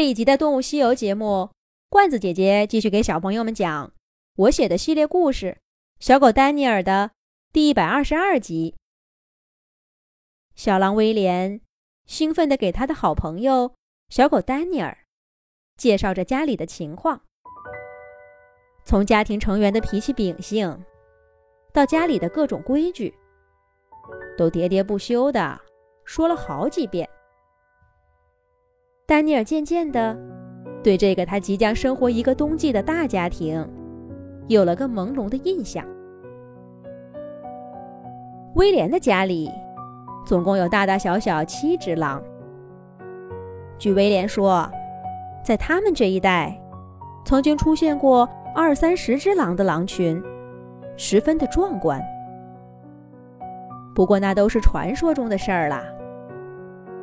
这一集的《动物西游》节目，罐子姐姐继续给小朋友们讲我写的系列故事《小狗丹尼尔》的第一百二十二集。小狼威廉兴奋地给他的好朋友小狗丹尼尔介绍着家里的情况，从家庭成员的脾气秉性，到家里的各种规矩，都喋喋不休地说了好几遍。丹尼尔渐渐的对这个他即将生活一个冬季的大家庭有了个朦胧的印象。威廉的家里总共有大大小小七只狼。据威廉说，在他们这一代，曾经出现过二三十只狼的狼群，十分的壮观。不过那都是传说中的事儿啦。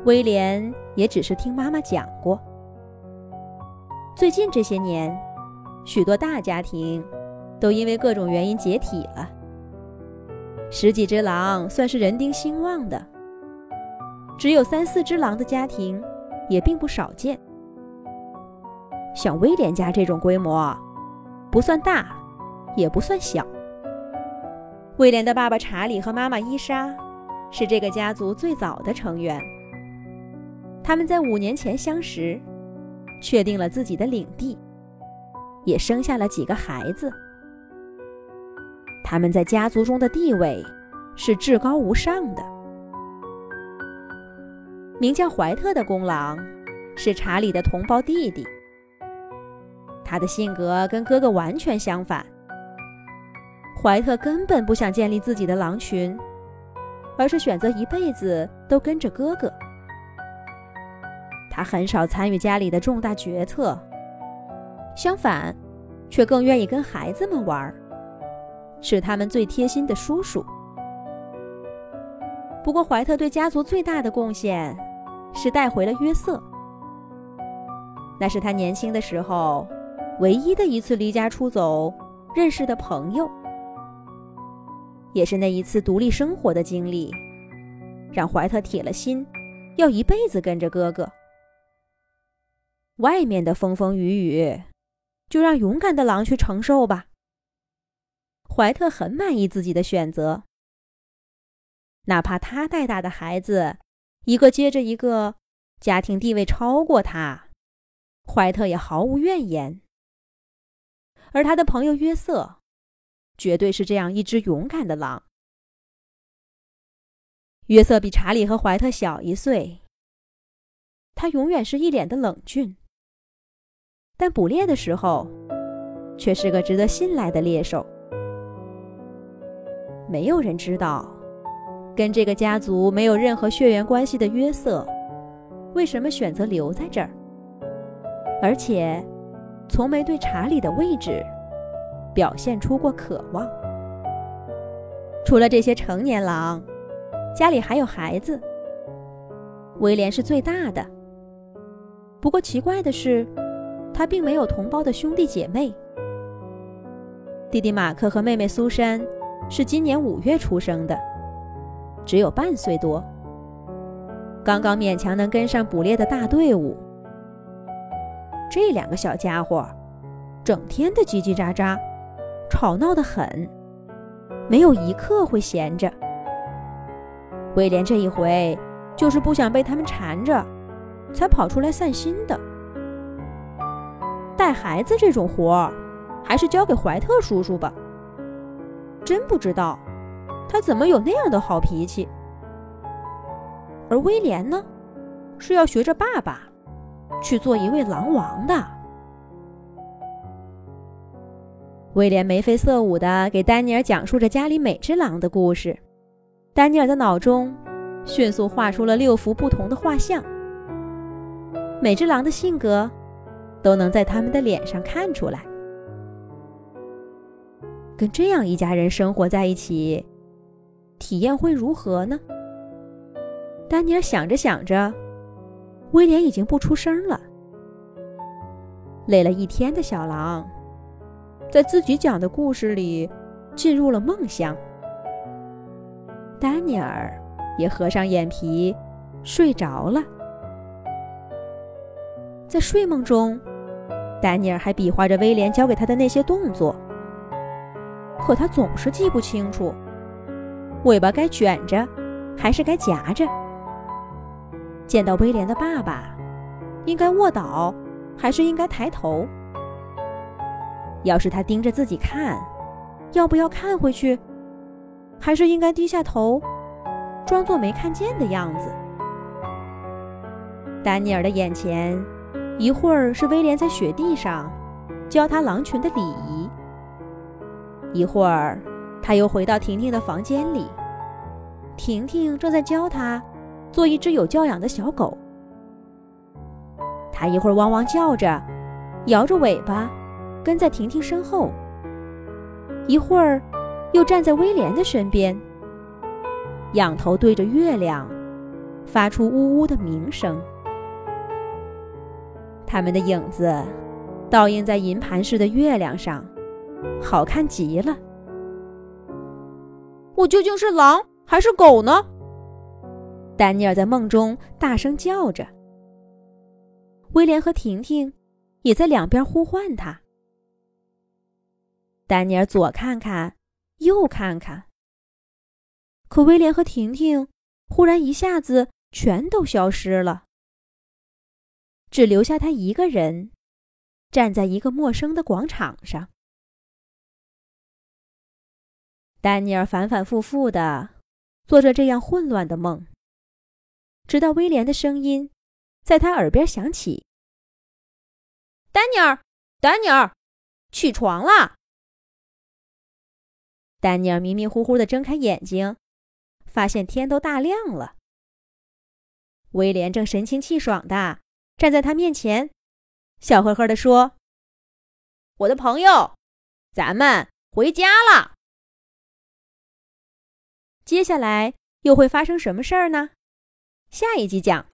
威廉也只是听妈妈讲过。最近这些年，许多大家庭都因为各种原因解体了。十几只狼算是人丁兴旺的，只有三四只狼的家庭也并不少见。像威廉家这种规模，不算大，也不算小。威廉的爸爸查理和妈妈伊莎是这个家族最早的成员。他们在五年前相识，确定了自己的领地，也生下了几个孩子。他们在家族中的地位是至高无上的。名叫怀特的公狼是查理的同胞弟弟，他的性格跟哥哥完全相反。怀特根本不想建立自己的狼群，而是选择一辈子都跟着哥哥。他很少参与家里的重大决策，相反，却更愿意跟孩子们玩，是他们最贴心的叔叔。不过，怀特对家族最大的贡献是带回了约瑟，那是他年轻的时候唯一的一次离家出走认识的朋友，也是那一次独立生活的经历，让怀特铁了心要一辈子跟着哥哥。外面的风风雨雨，就让勇敢的狼去承受吧。怀特很满意自己的选择，哪怕他带大的孩子一个接着一个，家庭地位超过他，怀特也毫无怨言。而他的朋友约瑟，绝对是这样一只勇敢的狼。约瑟比查理和怀特小一岁，他永远是一脸的冷峻。但捕猎的时候，却是个值得信赖的猎手。没有人知道，跟这个家族没有任何血缘关系的约瑟，为什么选择留在这儿，而且从没对查理的位置表现出过渴望。除了这些成年狼，家里还有孩子。威廉是最大的。不过奇怪的是。他并没有同胞的兄弟姐妹。弟弟马克和妹妹苏珊是今年五月出生的，只有半岁多，刚刚勉强能跟上捕猎的大队伍。这两个小家伙，整天的叽叽喳喳，吵闹得很，没有一刻会闲着。威廉这一回就是不想被他们缠着，才跑出来散心的。带孩子这种活儿，还是交给怀特叔叔吧。真不知道，他怎么有那样的好脾气。而威廉呢，是要学着爸爸，去做一位狼王的。威廉眉飞色舞的给丹尼尔讲述着家里每只狼的故事，丹尼尔的脑中迅速画出了六幅不同的画像，每只狼的性格。都能在他们的脸上看出来。跟这样一家人生活在一起，体验会如何呢？丹尼尔想着想着，威廉已经不出声了。累了一天的小狼，在自己讲的故事里进入了梦乡。丹尼尔也合上眼皮睡着了。在睡梦中，丹尼尔还比划着威廉教给他的那些动作，可他总是记不清楚，尾巴该卷着，还是该夹着；见到威廉的爸爸，应该卧倒，还是应该抬头；要是他盯着自己看，要不要看回去，还是应该低下头，装作没看见的样子。丹尼尔的眼前，一会儿是威廉在雪地上教他狼群的礼仪，一会儿他又回到婷婷的房间里，婷婷正在教他做一只有教养的小狗。他一会儿汪汪叫着，摇着尾巴，跟在婷婷身后；一会儿又站在威廉的身边，仰头对着月亮，发出呜呜的鸣声。他们的影子倒映在银盘似的月亮上，好看极了。我究竟是狼还是狗呢？丹尼尔在梦中大声叫着。威廉和婷婷也在两边呼唤他。丹尼尔左看看，右看看，可威廉和婷婷忽然一下子全都消失了。只留下他一个人，站在一个陌生的广场上。丹尼尔反反复复的做着这样混乱的梦，直到威廉的声音在他耳边响起：“丹尼尔，丹尼尔，起床了。”丹尼尔迷迷糊糊的睁开眼睛，发现天都大亮了。威廉正神清气爽的。站在他面前，笑呵呵地说：“我的朋友，咱们回家了。接下来又会发生什么事儿呢？下一集讲。